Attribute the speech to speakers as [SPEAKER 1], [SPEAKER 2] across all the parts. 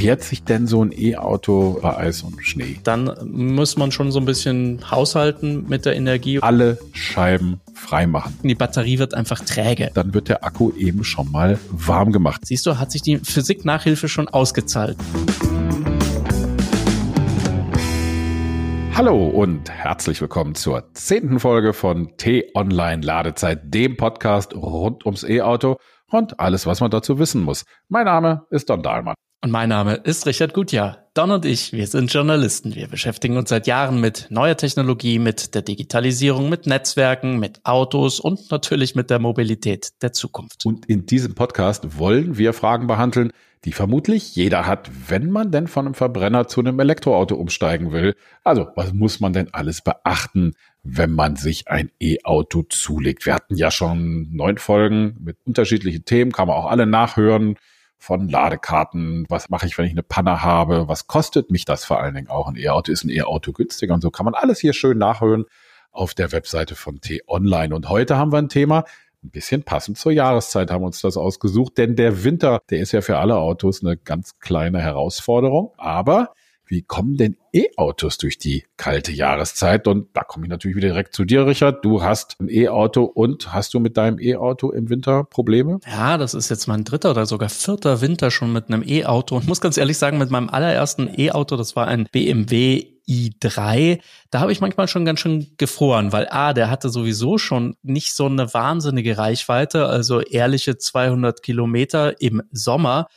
[SPEAKER 1] wehrt sich denn so ein E-Auto bei Eis und Schnee?
[SPEAKER 2] Dann muss man schon so ein bisschen haushalten mit der Energie.
[SPEAKER 1] Alle Scheiben freimachen.
[SPEAKER 2] Die Batterie wird einfach träge.
[SPEAKER 1] Dann wird der Akku eben schon mal warm gemacht.
[SPEAKER 2] Siehst du, hat sich die Physik-Nachhilfe schon ausgezahlt.
[SPEAKER 1] Hallo und herzlich willkommen zur zehnten Folge von T-Online Ladezeit, dem Podcast rund ums E-Auto und alles, was man dazu wissen muss. Mein Name ist Don Dahlmann.
[SPEAKER 2] Und mein Name ist Richard Gutjahr. Don und ich, wir sind Journalisten. Wir beschäftigen uns seit Jahren mit neuer Technologie, mit der Digitalisierung, mit Netzwerken, mit Autos und natürlich mit der Mobilität der Zukunft.
[SPEAKER 1] Und in diesem Podcast wollen wir Fragen behandeln, die vermutlich jeder hat, wenn man denn von einem Verbrenner zu einem Elektroauto umsteigen will. Also, was muss man denn alles beachten, wenn man sich ein E-Auto zulegt? Wir hatten ja schon neun Folgen mit unterschiedlichen Themen, kann man auch alle nachhören von Ladekarten, was mache ich, wenn ich eine Panne habe, was kostet mich das vor allen Dingen auch. Ein E-Auto ist ein E-Auto günstiger und so kann man alles hier schön nachhören auf der Webseite von T-Online. Und heute haben wir ein Thema, ein bisschen passend zur Jahreszeit haben wir uns das ausgesucht, denn der Winter, der ist ja für alle Autos eine ganz kleine Herausforderung, aber wie kommen denn E-Autos durch die kalte Jahreszeit? Und da komme ich natürlich wieder direkt zu dir, Richard. Du hast ein E-Auto und hast du mit deinem E-Auto im Winter Probleme?
[SPEAKER 2] Ja, das ist jetzt mein dritter oder sogar vierter Winter schon mit einem E-Auto. Und muss ganz ehrlich sagen, mit meinem allerersten E-Auto, das war ein BMW i3, da habe ich manchmal schon ganz schön gefroren, weil A, der hatte sowieso schon nicht so eine wahnsinnige Reichweite, also ehrliche 200 Kilometer im Sommer.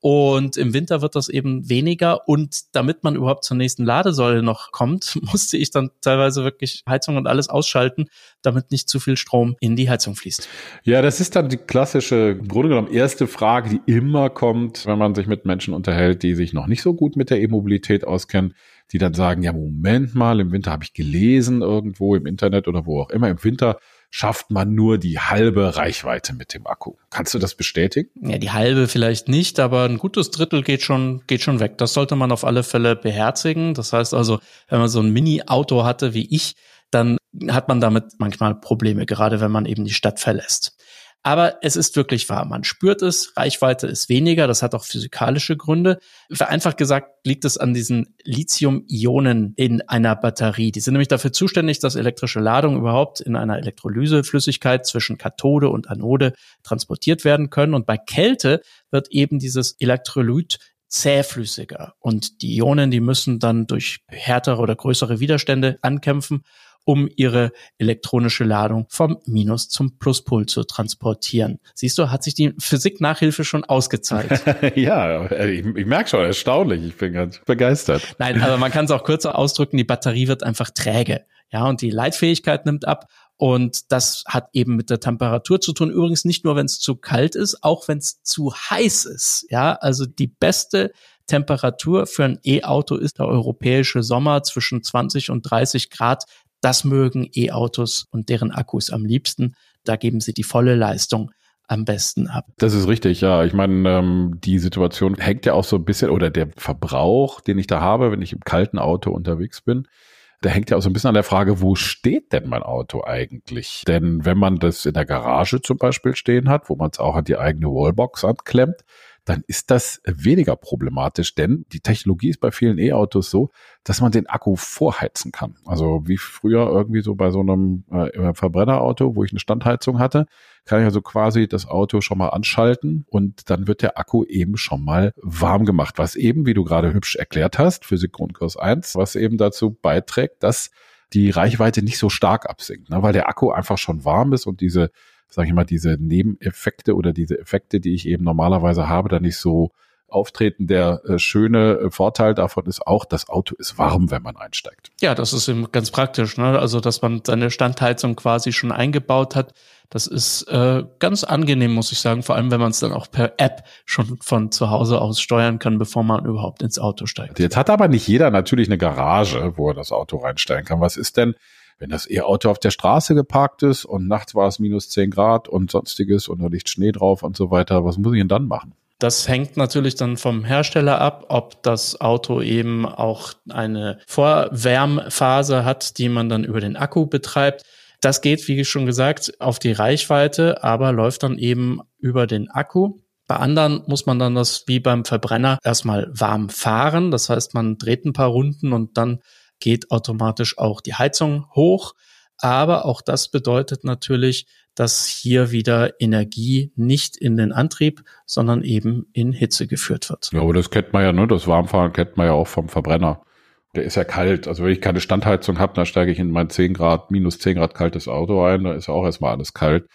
[SPEAKER 2] Und im Winter wird das eben weniger. Und damit man überhaupt zur nächsten Ladesäule noch kommt, musste ich dann teilweise wirklich Heizung und alles ausschalten, damit nicht zu viel Strom in die Heizung fließt.
[SPEAKER 1] Ja, das ist dann die klassische, im Grunde genommen erste Frage, die immer kommt, wenn man sich mit Menschen unterhält, die sich noch nicht so gut mit der E-Mobilität auskennen, die dann sagen, ja, Moment mal, im Winter habe ich gelesen irgendwo im Internet oder wo auch immer, im Winter schafft man nur die halbe Reichweite mit dem Akku. Kannst du das bestätigen?
[SPEAKER 2] Ja, die halbe vielleicht nicht, aber ein gutes Drittel geht schon, geht schon weg. Das sollte man auf alle Fälle beherzigen. Das heißt also, wenn man so ein Mini-Auto hatte wie ich, dann hat man damit manchmal Probleme, gerade wenn man eben die Stadt verlässt. Aber es ist wirklich wahr. Man spürt es. Reichweite ist weniger. Das hat auch physikalische Gründe. Vereinfacht gesagt liegt es an diesen Lithium-Ionen in einer Batterie. Die sind nämlich dafür zuständig, dass elektrische Ladung überhaupt in einer Elektrolyseflüssigkeit zwischen Kathode und Anode transportiert werden können. Und bei Kälte wird eben dieses Elektrolyt zähflüssiger. Und die Ionen, die müssen dann durch härtere oder größere Widerstände ankämpfen um ihre elektronische Ladung vom Minus zum Pluspol zu transportieren. Siehst du, hat sich die Physik-Nachhilfe schon ausgezahlt.
[SPEAKER 1] ja, ich, ich merke schon, erstaunlich. Ich bin ganz begeistert.
[SPEAKER 2] Nein, aber man kann es auch kürzer ausdrücken, die Batterie wird einfach träge. Ja, und die Leitfähigkeit nimmt ab. Und das hat eben mit der Temperatur zu tun. Übrigens nicht nur, wenn es zu kalt ist, auch wenn es zu heiß ist. Ja, also die beste Temperatur für ein E-Auto ist der europäische Sommer zwischen 20 und 30 Grad. Das mögen E-Autos und deren Akkus am liebsten. Da geben sie die volle Leistung am besten ab.
[SPEAKER 1] Das ist richtig, ja. Ich meine, ähm, die Situation hängt ja auch so ein bisschen, oder der Verbrauch, den ich da habe, wenn ich im kalten Auto unterwegs bin, der hängt ja auch so ein bisschen an der Frage, wo steht denn mein Auto eigentlich? Denn wenn man das in der Garage zum Beispiel stehen hat, wo man es auch an die eigene Wallbox anklemmt, dann ist das weniger problematisch, denn die Technologie ist bei vielen E-Autos so, dass man den Akku vorheizen kann. Also wie früher irgendwie so bei so einem äh, Verbrennerauto, wo ich eine Standheizung hatte, kann ich also quasi das Auto schon mal anschalten und dann wird der Akku eben schon mal warm gemacht, was eben, wie du gerade hübsch erklärt hast, Physik Grundkurs 1, was eben dazu beiträgt, dass die Reichweite nicht so stark absinkt, ne, weil der Akku einfach schon warm ist und diese sage ich mal, diese Nebeneffekte oder diese Effekte, die ich eben normalerweise habe, da nicht so auftreten. Der äh, schöne äh, Vorteil davon ist auch, das Auto ist warm, wenn man einsteigt.
[SPEAKER 2] Ja, das ist eben ganz praktisch. Ne? Also, dass man seine Standheizung quasi schon eingebaut hat. Das ist äh, ganz angenehm, muss ich sagen. Vor allem, wenn man es dann auch per App schon von zu Hause aus steuern kann, bevor man überhaupt ins Auto steigt.
[SPEAKER 1] Jetzt hat aber nicht jeder natürlich eine Garage, wo er das Auto reinstellen kann. Was ist denn, wenn das E-Auto auf der Straße geparkt ist und nachts war es minus 10 Grad und sonstiges und da liegt Schnee drauf und so weiter, was muss ich denn dann machen?
[SPEAKER 2] Das hängt natürlich dann vom Hersteller ab, ob das Auto eben auch eine Vorwärmphase hat, die man dann über den Akku betreibt. Das geht, wie schon gesagt, auf die Reichweite, aber läuft dann eben über den Akku. Bei anderen muss man dann das wie beim Verbrenner erstmal warm fahren. Das heißt, man dreht ein paar Runden und dann geht automatisch auch die Heizung hoch. Aber auch das bedeutet natürlich, dass hier wieder Energie nicht in den Antrieb, sondern eben in Hitze geführt wird.
[SPEAKER 1] Ja, aber das kennt man ja, ne? Das Warmfahren kennt man ja auch vom Verbrenner. Der ist ja kalt. Also wenn ich keine Standheizung habe, dann steige ich in mein 10 Grad, minus 10 Grad kaltes Auto ein, da ist ja auch erstmal alles kalt.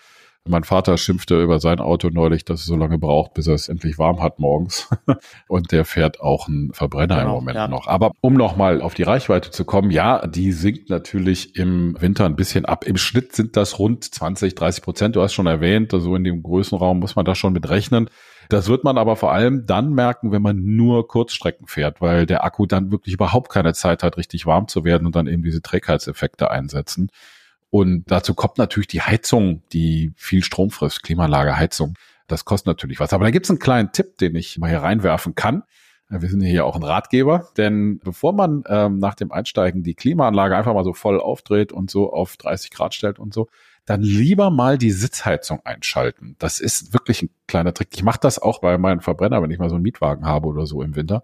[SPEAKER 1] Mein Vater schimpfte über sein Auto neulich, dass es so lange braucht, bis er es endlich warm hat morgens. Und der fährt auch einen Verbrenner genau, im Moment ja. noch. Aber um nochmal auf die Reichweite zu kommen, ja, die sinkt natürlich im Winter ein bisschen ab. Im Schnitt sind das rund 20, 30 Prozent. Du hast schon erwähnt, so also in dem Größenraum muss man da schon mit rechnen. Das wird man aber vor allem dann merken, wenn man nur Kurzstrecken fährt, weil der Akku dann wirklich überhaupt keine Zeit hat, richtig warm zu werden und dann eben diese Trägheitseffekte einsetzen. Und dazu kommt natürlich die Heizung, die viel Strom frisst, Klimaanlageheizung. Das kostet natürlich was. Aber da gibt es einen kleinen Tipp, den ich mal hier reinwerfen kann. Wir sind hier auch ein Ratgeber, denn bevor man ähm, nach dem Einsteigen die Klimaanlage einfach mal so voll aufdreht und so auf 30 Grad stellt und so, dann lieber mal die Sitzheizung einschalten. Das ist wirklich ein kleiner Trick. Ich mache das auch bei meinen Verbrenner, wenn ich mal so einen Mietwagen habe oder so im Winter.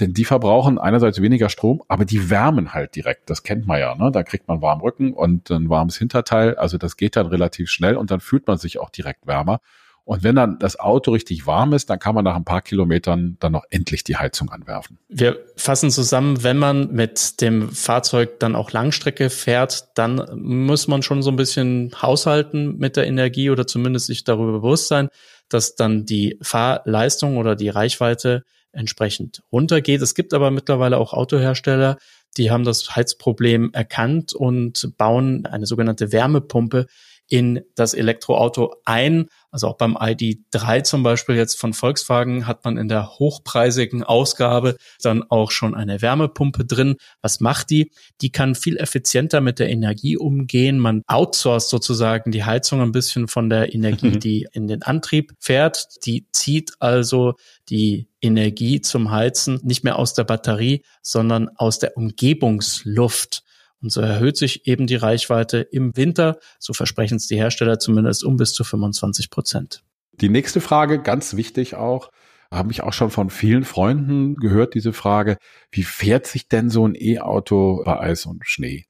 [SPEAKER 1] Denn die verbrauchen einerseits weniger Strom, aber die wärmen halt direkt. Das kennt man ja. Ne? Da kriegt man warmen Rücken und ein warmes Hinterteil. Also das geht dann relativ schnell und dann fühlt man sich auch direkt wärmer. Und wenn dann das Auto richtig warm ist, dann kann man nach ein paar Kilometern dann noch endlich die Heizung anwerfen.
[SPEAKER 2] Wir fassen zusammen, wenn man mit dem Fahrzeug dann auch Langstrecke fährt, dann muss man schon so ein bisschen haushalten mit der Energie oder zumindest sich darüber bewusst sein, dass dann die Fahrleistung oder die Reichweite entsprechend runtergeht. Es gibt aber mittlerweile auch Autohersteller, die haben das Heizproblem erkannt und bauen eine sogenannte Wärmepumpe in das Elektroauto ein. Also auch beim ID3 zum Beispiel jetzt von Volkswagen hat man in der hochpreisigen Ausgabe dann auch schon eine Wärmepumpe drin. Was macht die? Die kann viel effizienter mit der Energie umgehen. Man outsourced sozusagen die Heizung ein bisschen von der Energie, mhm. die in den Antrieb fährt. Die zieht also die Energie zum Heizen nicht mehr aus der Batterie, sondern aus der Umgebungsluft. Und so erhöht sich eben die Reichweite im Winter, so versprechen es die Hersteller zumindest, um bis zu 25 Prozent.
[SPEAKER 1] Die nächste Frage, ganz wichtig auch, habe ich auch schon von vielen Freunden gehört, diese Frage, wie fährt sich denn so ein E-Auto bei Eis und Schnee?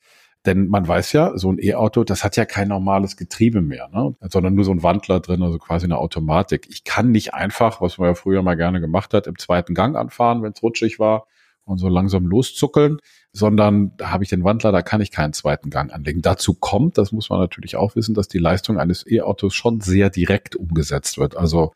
[SPEAKER 1] Denn man weiß ja, so ein E-Auto, das hat ja kein normales Getriebe mehr, ne? sondern nur so ein Wandler drin, also quasi eine Automatik. Ich kann nicht einfach, was man ja früher mal gerne gemacht hat, im zweiten Gang anfahren, wenn es rutschig war und so langsam loszuckeln, sondern da habe ich den Wandler, da kann ich keinen zweiten Gang anlegen. Dazu kommt, das muss man natürlich auch wissen, dass die Leistung eines E-Autos schon sehr direkt umgesetzt wird. Also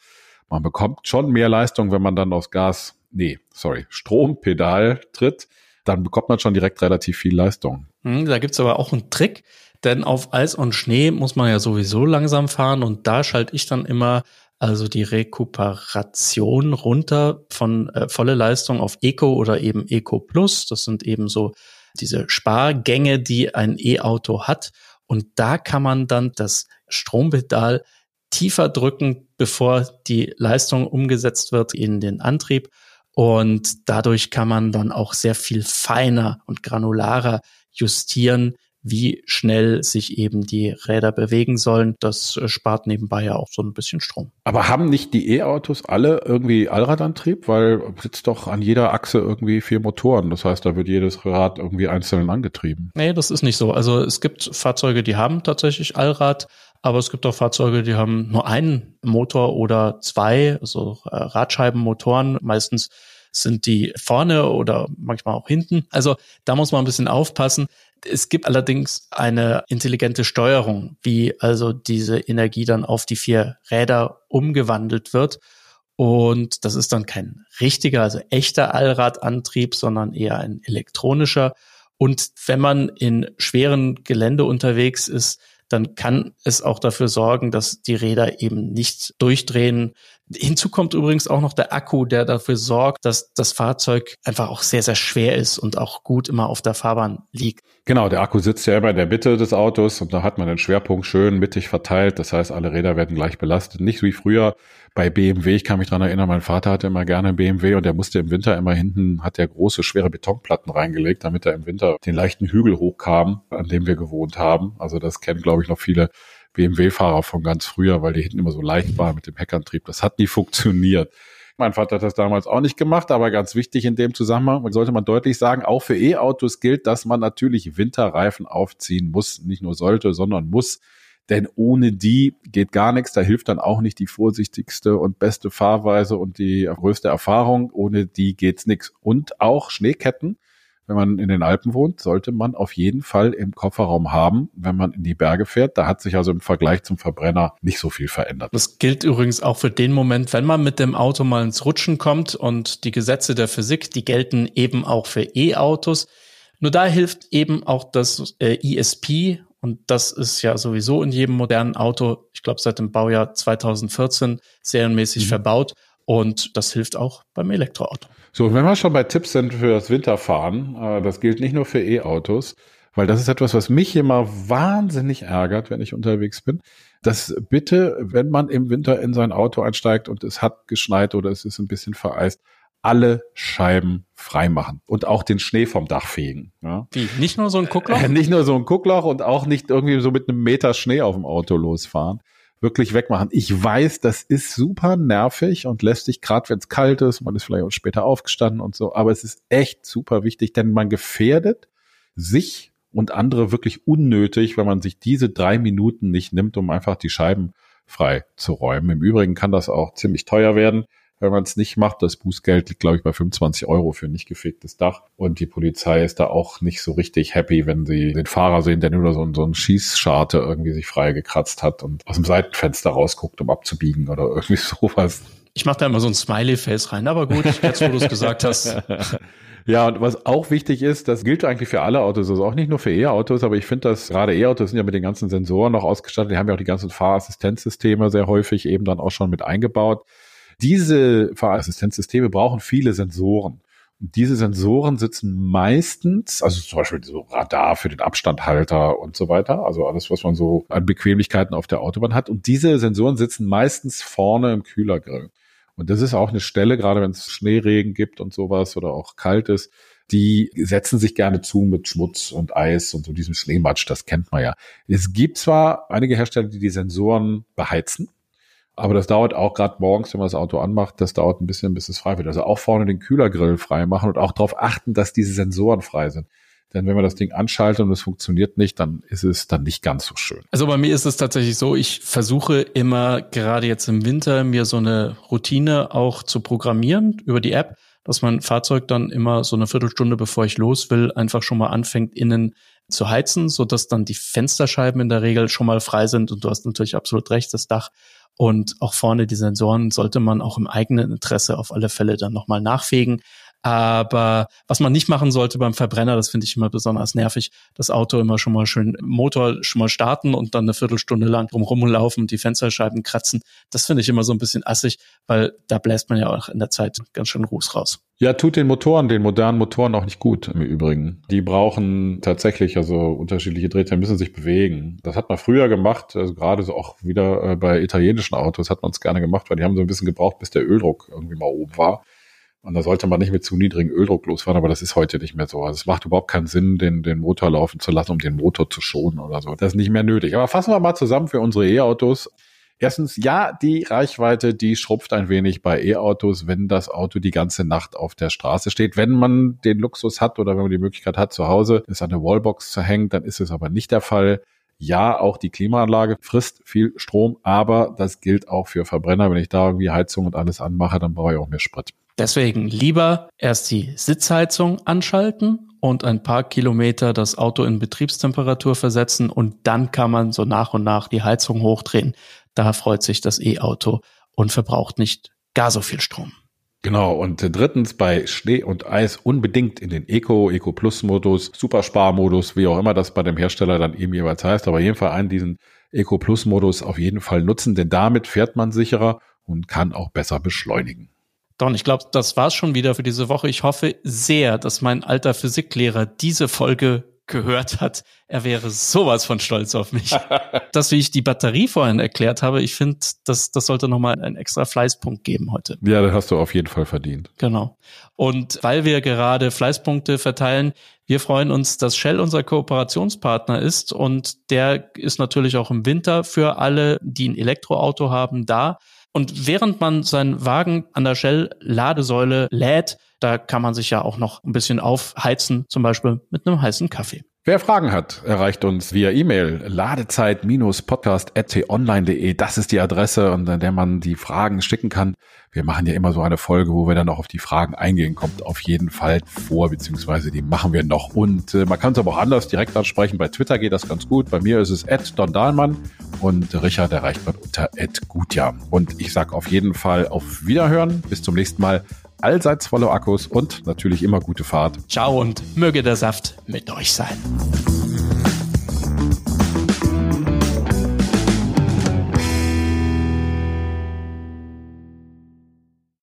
[SPEAKER 1] man bekommt schon mehr Leistung, wenn man dann aus Gas, nee, sorry, Strompedal tritt, dann bekommt man schon direkt relativ viel Leistung.
[SPEAKER 2] Hm, da gibt's aber auch einen Trick, denn auf Eis und Schnee muss man ja sowieso langsam fahren und da schalte ich dann immer also die Rekuperation runter von äh, volle Leistung auf Eco oder eben Eco Plus. Das sind eben so diese Spargänge, die ein E-Auto hat. Und da kann man dann das Strompedal tiefer drücken, bevor die Leistung umgesetzt wird in den Antrieb. Und dadurch kann man dann auch sehr viel feiner und granularer justieren, wie schnell sich eben die Räder bewegen sollen. Das äh, spart nebenbei ja auch so ein bisschen Strom.
[SPEAKER 1] Aber haben nicht die E-Autos alle irgendwie Allradantrieb? Weil sitzt doch an jeder Achse irgendwie vier Motoren. Das heißt, da wird jedes Rad irgendwie einzeln angetrieben.
[SPEAKER 2] Nee, das ist nicht so. Also es gibt Fahrzeuge, die haben tatsächlich Allrad. Aber es gibt auch Fahrzeuge, die haben nur einen Motor oder zwei, also Radscheibenmotoren. Meistens sind die vorne oder manchmal auch hinten. Also da muss man ein bisschen aufpassen. Es gibt allerdings eine intelligente Steuerung, wie also diese Energie dann auf die vier Räder umgewandelt wird. Und das ist dann kein richtiger, also echter Allradantrieb, sondern eher ein elektronischer. Und wenn man in schweren Gelände unterwegs ist, dann kann es auch dafür sorgen, dass die Räder eben nicht durchdrehen. Hinzu kommt übrigens auch noch der Akku, der dafür sorgt, dass das Fahrzeug einfach auch sehr, sehr schwer ist und auch gut immer auf der Fahrbahn liegt.
[SPEAKER 1] Genau, der Akku sitzt ja immer in der Mitte des Autos und da hat man den Schwerpunkt schön mittig verteilt. Das heißt, alle Räder werden gleich belastet. Nicht wie früher bei BMW. Ich kann mich dran erinnern, mein Vater hatte immer gerne BMW und der musste im Winter immer hinten, hat der große, schwere Betonplatten reingelegt, damit er im Winter den leichten Hügel hochkam, an dem wir gewohnt haben. Also das kennen, glaube ich, noch viele BMW-Fahrer von ganz früher, weil die hinten immer so leicht waren mit dem Heckantrieb. Das hat nie funktioniert. Mein Vater hat das damals auch nicht gemacht, aber ganz wichtig in dem Zusammenhang sollte man deutlich sagen, auch für E-Autos gilt, dass man natürlich Winterreifen aufziehen muss. Nicht nur sollte, sondern muss. Denn ohne die geht gar nichts. Da hilft dann auch nicht die vorsichtigste und beste Fahrweise und die größte Erfahrung. Ohne die geht's nichts. Und auch Schneeketten wenn man in den Alpen wohnt, sollte man auf jeden Fall im Kofferraum haben, wenn man in die Berge fährt. Da hat sich also im Vergleich zum Verbrenner nicht so viel verändert.
[SPEAKER 2] Das gilt übrigens auch für den Moment, wenn man mit dem Auto mal ins Rutschen kommt und die Gesetze der Physik, die gelten eben auch für E-Autos. Nur da hilft eben auch das äh, ESP und das ist ja sowieso in jedem modernen Auto, ich glaube seit dem Baujahr 2014 serienmäßig mhm. verbaut und das hilft auch beim Elektroauto.
[SPEAKER 1] So, wenn wir schon bei Tipps sind für das Winterfahren, äh, das gilt nicht nur für E-Autos, weil das ist etwas, was mich immer wahnsinnig ärgert, wenn ich unterwegs bin, dass bitte, wenn man im Winter in sein Auto einsteigt und es hat geschneit oder es ist ein bisschen vereist, alle Scheiben freimachen und auch den Schnee vom Dach fegen.
[SPEAKER 2] Ja. Wie? Nicht nur so ein Guckloch?
[SPEAKER 1] Äh, nicht nur so ein Guckloch und auch nicht irgendwie so mit einem Meter Schnee auf dem Auto losfahren wirklich wegmachen. Ich weiß, das ist super nervig und lässt sich gerade, wenn es kalt ist, man ist vielleicht auch später aufgestanden und so, aber es ist echt super wichtig, denn man gefährdet sich und andere wirklich unnötig, wenn man sich diese drei Minuten nicht nimmt, um einfach die Scheiben frei zu räumen. Im Übrigen kann das auch ziemlich teuer werden wenn man es nicht macht. Das Bußgeld liegt, glaube ich, bei 25 Euro für ein nicht gefegtes Dach. Und die Polizei ist da auch nicht so richtig happy, wenn sie den Fahrer sehen, der nur so, so ein Schießscharte irgendwie sich frei gekratzt hat und aus dem Seitenfenster rausguckt, um abzubiegen oder irgendwie sowas.
[SPEAKER 2] Ich mache da immer so ein Smiley-Face rein, aber gut, jetzt wo du es gesagt hast.
[SPEAKER 1] Ja, und was auch wichtig ist, das gilt eigentlich für alle Autos, also auch nicht nur für E-Autos, aber ich finde, dass gerade E-Autos sind ja mit den ganzen Sensoren noch ausgestattet, die haben ja auch die ganzen Fahrassistenzsysteme sehr häufig eben dann auch schon mit eingebaut. Diese Fahrassistenzsysteme brauchen viele Sensoren. Und diese Sensoren sitzen meistens, also zum Beispiel so Radar für den Abstandhalter und so weiter, also alles, was man so an Bequemlichkeiten auf der Autobahn hat. Und diese Sensoren sitzen meistens vorne im Kühlergrill. Und das ist auch eine Stelle, gerade wenn es Schneeregen gibt und sowas oder auch kalt ist, die setzen sich gerne zu mit Schmutz und Eis und so diesem Schneematsch, das kennt man ja. Es gibt zwar einige Hersteller, die die Sensoren beheizen, aber das dauert auch gerade morgens, wenn man das Auto anmacht, das dauert ein bisschen, bis es frei wird. Also auch vorne den Kühlergrill frei machen und auch darauf achten, dass diese Sensoren frei sind. Denn wenn man das Ding anschaltet und es funktioniert nicht, dann ist es dann nicht ganz so schön.
[SPEAKER 2] Also bei mir ist es tatsächlich so, ich versuche immer gerade jetzt im Winter mir so eine Routine auch zu programmieren über die App, dass mein Fahrzeug dann immer so eine Viertelstunde bevor ich los will, einfach schon mal anfängt innen zu heizen, so dass dann die Fensterscheiben in der Regel schon mal frei sind und du hast natürlich absolut recht, das Dach und auch vorne die Sensoren sollte man auch im eigenen Interesse auf alle Fälle dann nochmal nachfegen. Aber was man nicht machen sollte beim Verbrenner, das finde ich immer besonders nervig, das Auto immer schon mal schön Motor schon mal starten und dann eine Viertelstunde lang drumherum laufen und die Fensterscheiben kratzen. Das finde ich immer so ein bisschen assig, weil da bläst man ja auch in der Zeit ganz schön Ruß raus.
[SPEAKER 1] Ja, tut den Motoren, den modernen Motoren auch nicht gut im Übrigen. Die brauchen tatsächlich also unterschiedliche Drehzahlen, müssen sich bewegen. Das hat man früher gemacht, also gerade so auch wieder äh, bei italienischen Autos hat man es gerne gemacht, weil die haben so ein bisschen gebraucht, bis der Öldruck irgendwie mal oben war. Und da sollte man nicht mit zu niedrigem Öldruck losfahren, aber das ist heute nicht mehr so. Also es macht überhaupt keinen Sinn, den, den Motor laufen zu lassen, um den Motor zu schonen oder so. Das ist nicht mehr nötig. Aber fassen wir mal zusammen für unsere E-Autos. Erstens, ja, die Reichweite, die schrupft ein wenig bei E-Autos, wenn das Auto die ganze Nacht auf der Straße steht. Wenn man den Luxus hat oder wenn man die Möglichkeit hat, zu Hause ist eine Wallbox zu hängen, dann ist es aber nicht der Fall. Ja, auch die Klimaanlage frisst viel Strom, aber das gilt auch für Verbrenner. Wenn ich da irgendwie Heizung und alles anmache, dann brauche ich auch mehr Sprit.
[SPEAKER 2] Deswegen lieber erst die Sitzheizung anschalten und ein paar Kilometer das Auto in Betriebstemperatur versetzen und dann kann man so nach und nach die Heizung hochdrehen. Da freut sich das E-Auto und verbraucht nicht gar so viel Strom.
[SPEAKER 1] Genau, und drittens bei Schnee und Eis unbedingt in den Eco, Eco Plus Modus, Supersparmodus, wie auch immer das bei dem Hersteller dann eben jeweils heißt, aber jeden Fall einen diesen Eco Plus Modus auf jeden Fall nutzen, denn damit fährt man sicherer und kann auch besser beschleunigen.
[SPEAKER 2] Don, ich glaube, das war's schon wieder für diese Woche. Ich hoffe sehr, dass mein alter Physiklehrer diese Folge gehört hat, er wäre sowas von stolz auf mich. das, wie ich die Batterie vorhin erklärt habe, ich finde, das, das sollte nochmal einen extra Fleißpunkt geben heute.
[SPEAKER 1] Ja, das hast du auf jeden Fall verdient.
[SPEAKER 2] Genau. Und weil wir gerade Fleißpunkte verteilen, wir freuen uns, dass Shell unser Kooperationspartner ist und der ist natürlich auch im Winter für alle, die ein Elektroauto haben, da. Und während man seinen Wagen an der Shell-Ladesäule lädt, da kann man sich ja auch noch ein bisschen aufheizen, zum Beispiel mit einem heißen Kaffee.
[SPEAKER 1] Wer Fragen hat, erreicht uns via E-Mail ladezeit-podcast.online.de. Das ist die Adresse, unter der man die Fragen schicken kann. Wir machen ja immer so eine Folge, wo wir dann auch auf die Fragen eingehen. Kommt auf jeden Fall vor, beziehungsweise die machen wir noch. Und äh, man kann es aber auch anders direkt ansprechen. Bei Twitter geht das ganz gut. Bei mir ist es Don Dahlmann und Richard erreicht man unter Gutjahr. Und ich sage auf jeden Fall auf Wiederhören. Bis zum nächsten Mal allseits volle Akkus und natürlich immer gute Fahrt.
[SPEAKER 2] Ciao und möge der Saft mit euch sein.